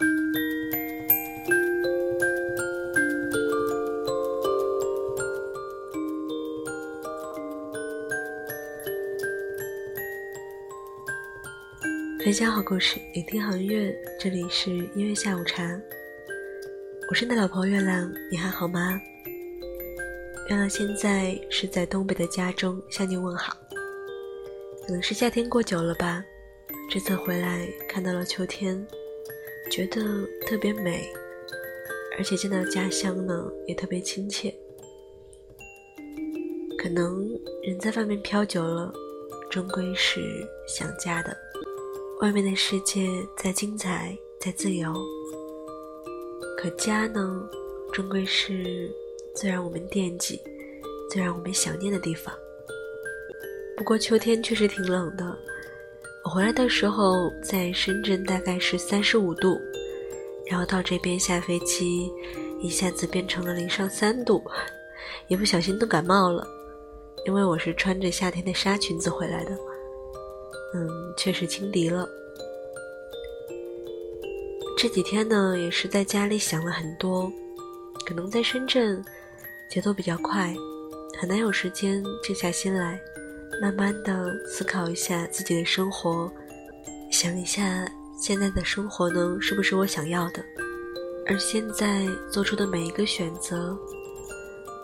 分享好故事，聆听好音乐，这里是音乐下午茶。我是你的老朋友月亮，你还好吗？月亮现在是在东北的家中向你问好。可能是夏天过久了吧，这次回来看到了秋天，觉得特别美，而且见到家乡呢也特别亲切。可能人在外面飘久了，终归是想家的。外面的世界再精彩再自由，可家呢，终归是最让我们惦记、最让我们想念的地方。不过秋天确实挺冷的，回来的时候在深圳大概是三十五度，然后到这边下飞机，一下子变成了零上三度，一不小心都感冒了，因为我是穿着夏天的纱裙子回来的。嗯，确实轻敌了。这几天呢，也是在家里想了很多。可能在深圳，节奏比较快，很难有时间静下心来，慢慢的思考一下自己的生活，想一下现在的生活呢，是不是我想要的？而现在做出的每一个选择，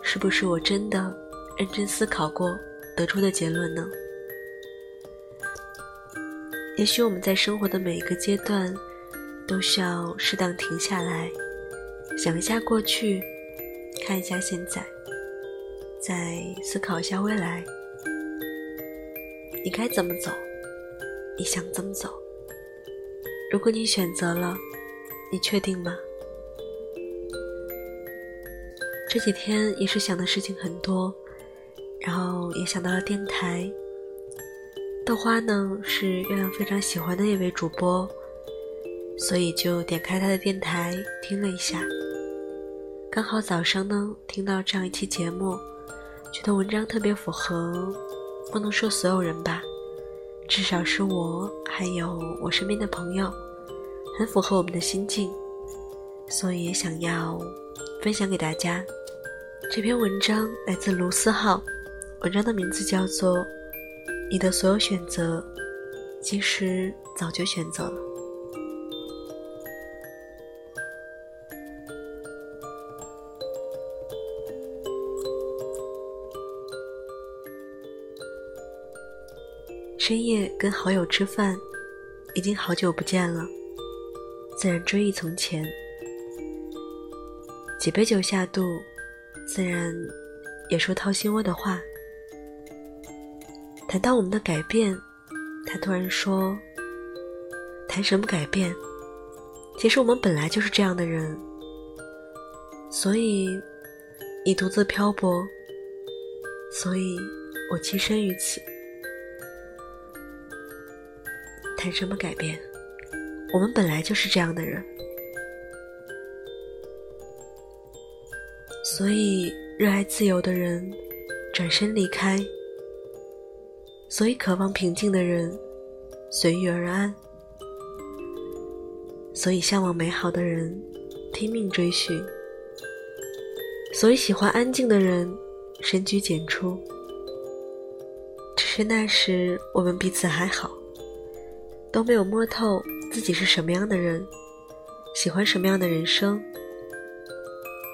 是不是我真的认真思考过得出的结论呢？也许我们在生活的每一个阶段，都需要适当停下来，想一下过去，看一下现在，再思考一下未来。你该怎么走？你想怎么走？如果你选择了，你确定吗？这几天也是想的事情很多，然后也想到了电台。豆花呢是月亮非常喜欢的一位主播，所以就点开他的电台听了一下。刚好早上呢听到这样一期节目，觉得文章特别符合，不能说所有人吧，至少是我还有我身边的朋友，很符合我们的心境，所以也想要分享给大家。这篇文章来自卢思浩，文章的名字叫做。你的所有选择，其实早就选择了。深夜跟好友吃饭，已经好久不见了，自然追忆从前。几杯酒下肚，自然也说掏心窝的话。谈到我们的改变，他突然说：“谈什么改变？其实我们本来就是这样的人，所以你独自漂泊，所以我栖身于此。谈什么改变？我们本来就是这样的人，所以热爱自由的人转身离开。”所以，渴望平静的人随遇而安；所以，向往美好的人拼命追寻；所以，喜欢安静的人深居简出。只是那时我们彼此还好，都没有摸透自己是什么样的人，喜欢什么样的人生，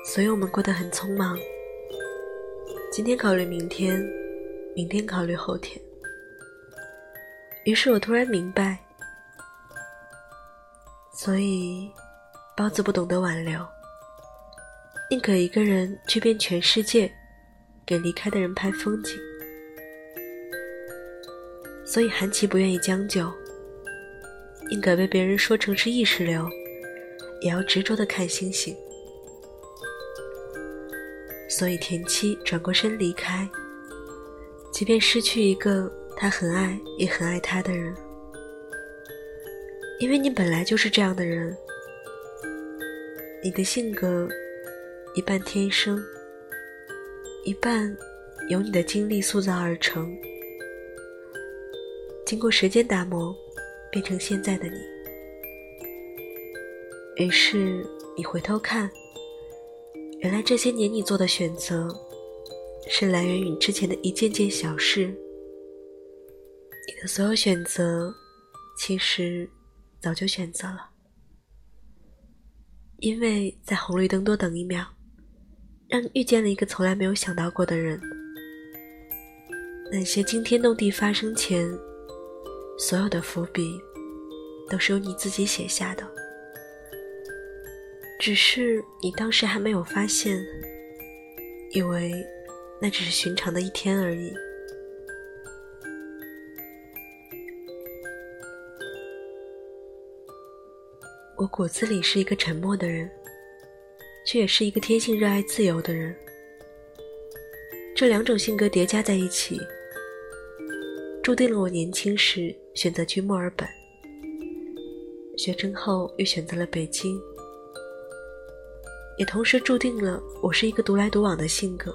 所以我们过得很匆忙。今天考虑明天，明天考虑后天。于是我突然明白，所以包子不懂得挽留，宁可一个人去遍全世界，给离开的人拍风景。所以韩琦不愿意将就，宁可被别人说成是意识流，也要执着的看星星。所以田七转过身离开，即便失去一个。他很爱，也很爱他的人，因为你本来就是这样的人。你的性格一半天生，一半由你的经历塑造而成，经过时间打磨，变成现在的你。于是你回头看，原来这些年你做的选择，是来源于之前的一件件小事。你的所有选择，其实早就选择了，因为在红绿灯多等一秒，让你遇见了一个从来没有想到过的人。那些惊天动地发生前，所有的伏笔，都是由你自己写下的。只是你当时还没有发现，以为那只是寻常的一天而已。我骨子里是一个沉默的人，却也是一个天性热爱自由的人。这两种性格叠加在一起。注定了我年轻时选择去墨尔本，学成后又选择了北京，也同时注定了我是一个独来独往的性格，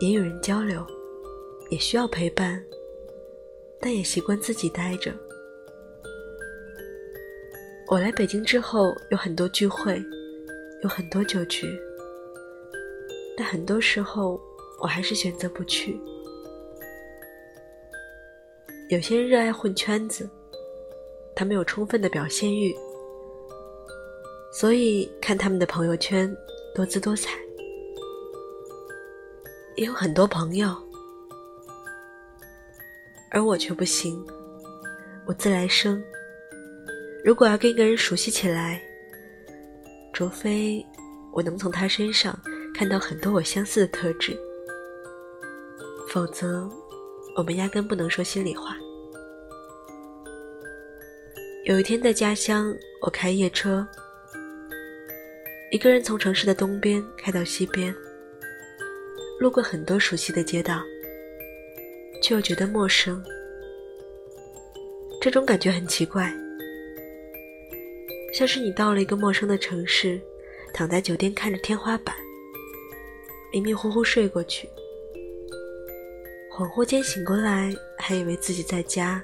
也有人交流，也需要陪伴，但也习惯自己待着。我来北京之后有很多聚会，有很多酒局，但很多时候我还是选择不去。有些人热爱混圈子，他们有充分的表现欲，所以看他们的朋友圈多姿多彩。也有很多朋友，而我却不行，我自来生。如果要跟一个人熟悉起来，除非我能从他身上看到很多我相似的特质，否则。我们压根不能说心里话。有一天在家乡，我开夜车，一个人从城市的东边开到西边，路过很多熟悉的街道，却又觉得陌生。这种感觉很奇怪，像是你到了一个陌生的城市，躺在酒店看着天花板，迷迷糊糊睡过去。恍惚间醒过来，还以为自己在家，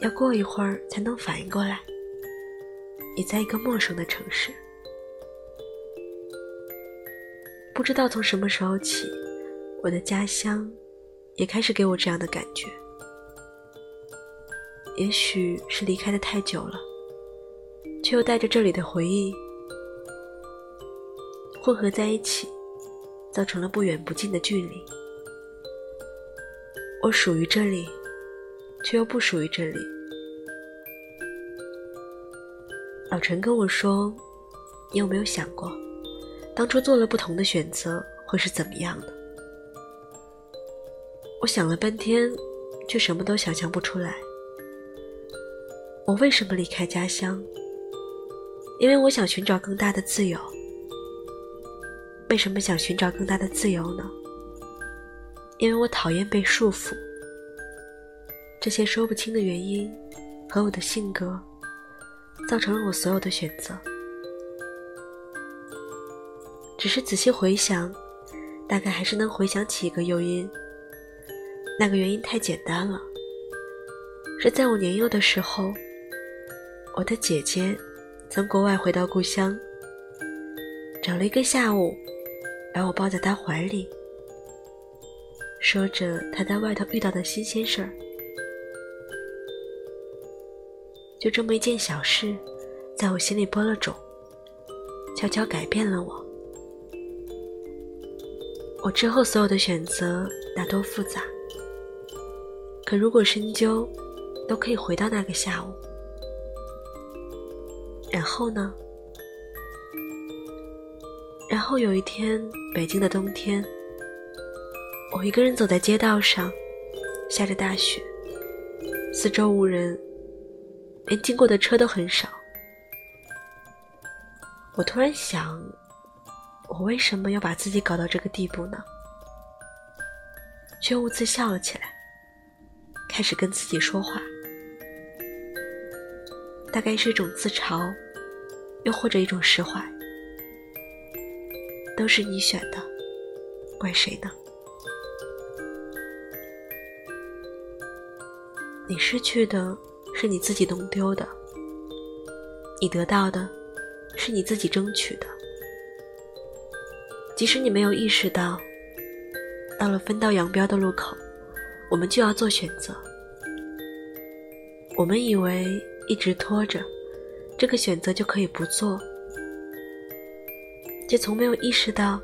要过一会儿才能反应过来，你在一个陌生的城市。不知道从什么时候起，我的家乡也开始给我这样的感觉。也许是离开的太久了，却又带着这里的回忆混合在一起，造成了不远不近的距离。我属于这里，却又不属于这里。老陈跟我说：“你有没有想过，当初做了不同的选择会是怎么样的？”我想了半天，却什么都想象不出来。我为什么离开家乡？因为我想寻找更大的自由。为什么想寻找更大的自由呢？因为我讨厌被束缚，这些说不清的原因和我的性格，造成了我所有的选择。只是仔细回想，大概还是能回想起一个诱因。那个原因太简单了，是在我年幼的时候，我的姐姐从国外回到故乡，找了一个下午，把我抱在她怀里。说着他在外头遇到的新鲜事儿，就这么一件小事，在我心里播了种，悄悄改变了我。我之后所有的选择那多复杂，可如果深究，都可以回到那个下午。然后呢？然后有一天，北京的冬天。我一个人走在街道上，下着大雪，四周无人，连经过的车都很少。我突然想，我为什么要把自己搞到这个地步呢？却兀自笑了起来，开始跟自己说话，大概是一种自嘲，又或者一种释怀。都是你选的，怪谁呢？你失去的是你自己弄丢的，你得到的是你自己争取的。即使你没有意识到，到了分道扬镳的路口，我们就要做选择。我们以为一直拖着，这个选择就可以不做，却从没有意识到，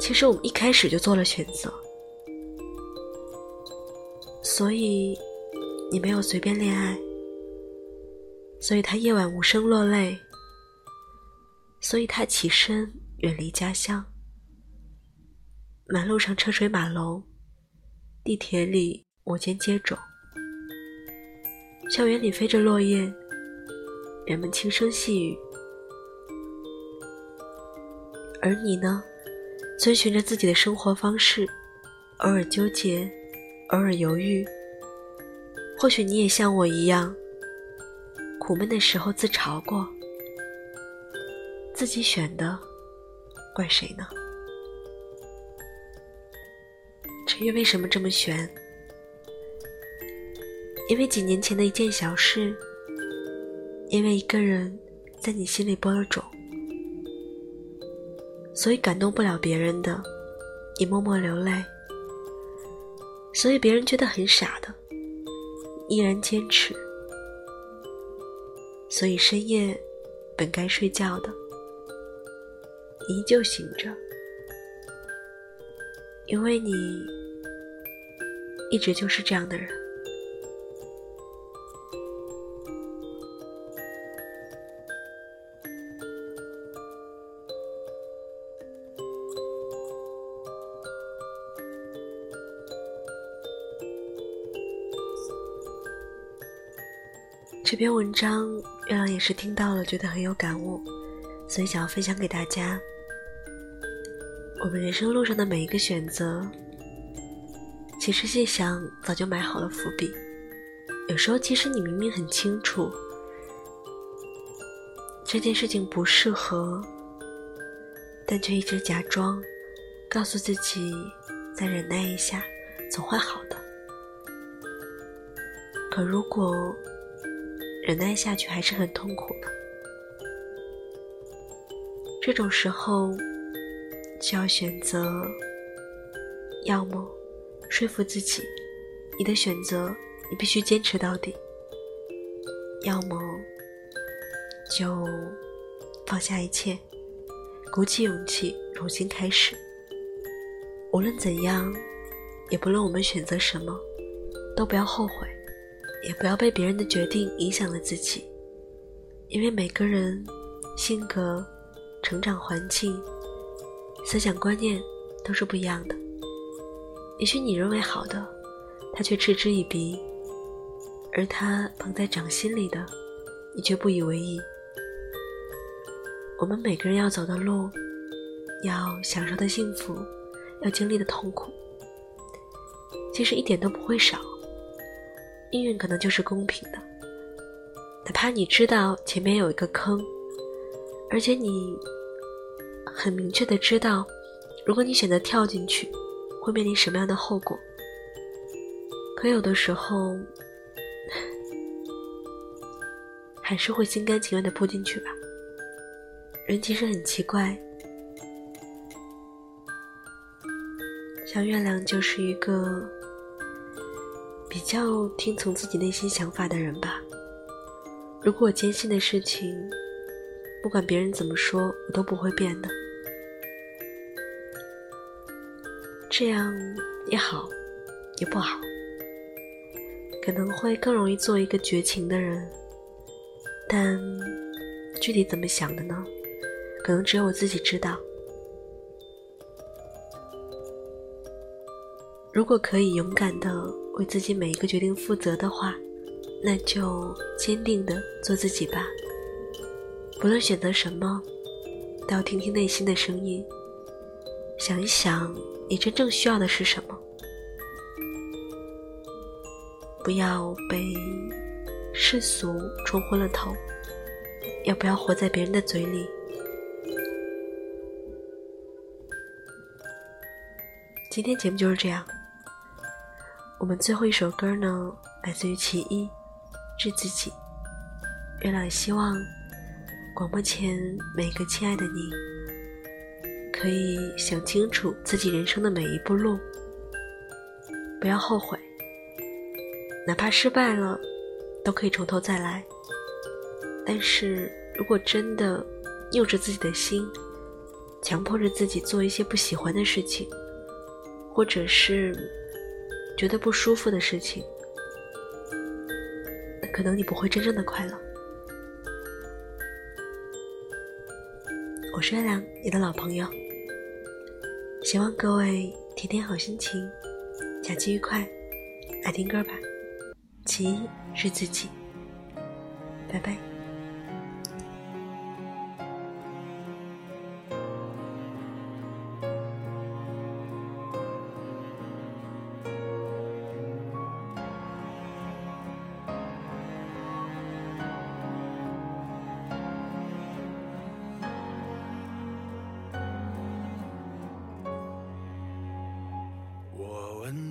其实我们一开始就做了选择。所以，你没有随便恋爱。所以他夜晚无声落泪。所以他起身远离家乡。马路上车水马龙，地铁里摩肩接踵，校园里飞着落叶，人们轻声细语。而你呢，遵循着自己的生活方式，偶尔纠结，偶尔犹豫。或许你也像我一样。苦闷的时候自嘲过，自己选的，怪谁呢？至于为什么这么选？因为几年前的一件小事，因为一个人在你心里播了种，所以感动不了别人的，你默默流泪；所以别人觉得很傻的，依然坚持。所以深夜，本该睡觉的，依旧醒着，因为你一直就是这样的人。这篇文章，月亮也是听到了，觉得很有感悟，所以想要分享给大家。我们人生路上的每一个选择，其实细想早就埋好了伏笔。有时候，其实你明明很清楚这件事情不适合，但却一直假装，告诉自己再忍耐一下，总会好的。可如果……忍耐下去还是很痛苦的，这种时候就要选择，要么说服自己，你的选择你必须坚持到底；要么就放下一切，鼓起勇气重新开始。无论怎样，也不论我们选择什么，都不要后悔。也不要被别人的决定影响了自己，因为每个人性格、成长环境、思想观念都是不一样的。也许你认为好的，他却嗤之以鼻；而他捧在掌心里的，你却不以为意。我们每个人要走的路，要享受的幸福，要经历的痛苦，其实一点都不会少。命运可能就是公平的，哪怕你知道前面有一个坑，而且你很明确的知道，如果你选择跳进去，会面临什么样的后果。可有的时候，还是会心甘情愿的扑进去吧。人其实很奇怪，像月亮就是一个。比较听从自己内心想法的人吧。如果我坚信的事情，不管别人怎么说，我都不会变的。这样也好，也不好。可能会更容易做一个绝情的人，但具体怎么想的呢？可能只有我自己知道。如果可以勇敢的。为自己每一个决定负责的话，那就坚定的做自己吧。不论选择什么，都要听听内心的声音，想一想你真正需要的是什么。不要被世俗冲昏了头，也不要活在别人的嘴里？今天节目就是这样。我们最后一首歌呢，来自于其一，致自己。月亮希望广播前每个亲爱的你，可以想清楚自己人生的每一步路，不要后悔，哪怕失败了，都可以从头再来。但是如果真的拗着自己的心，强迫着自己做一些不喜欢的事情，或者是觉得不舒服的事情，可能你不会真正的快乐。我是月亮，你的老朋友。希望各位天天好心情，假期愉快，来听歌吧。其一是自己，拜拜。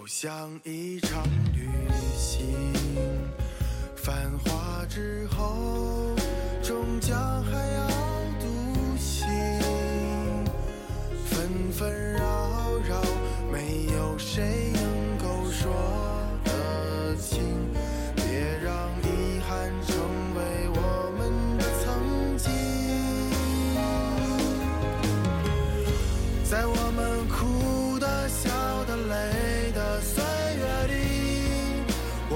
就像一场旅行，繁华之后，终将还要独行。纷纷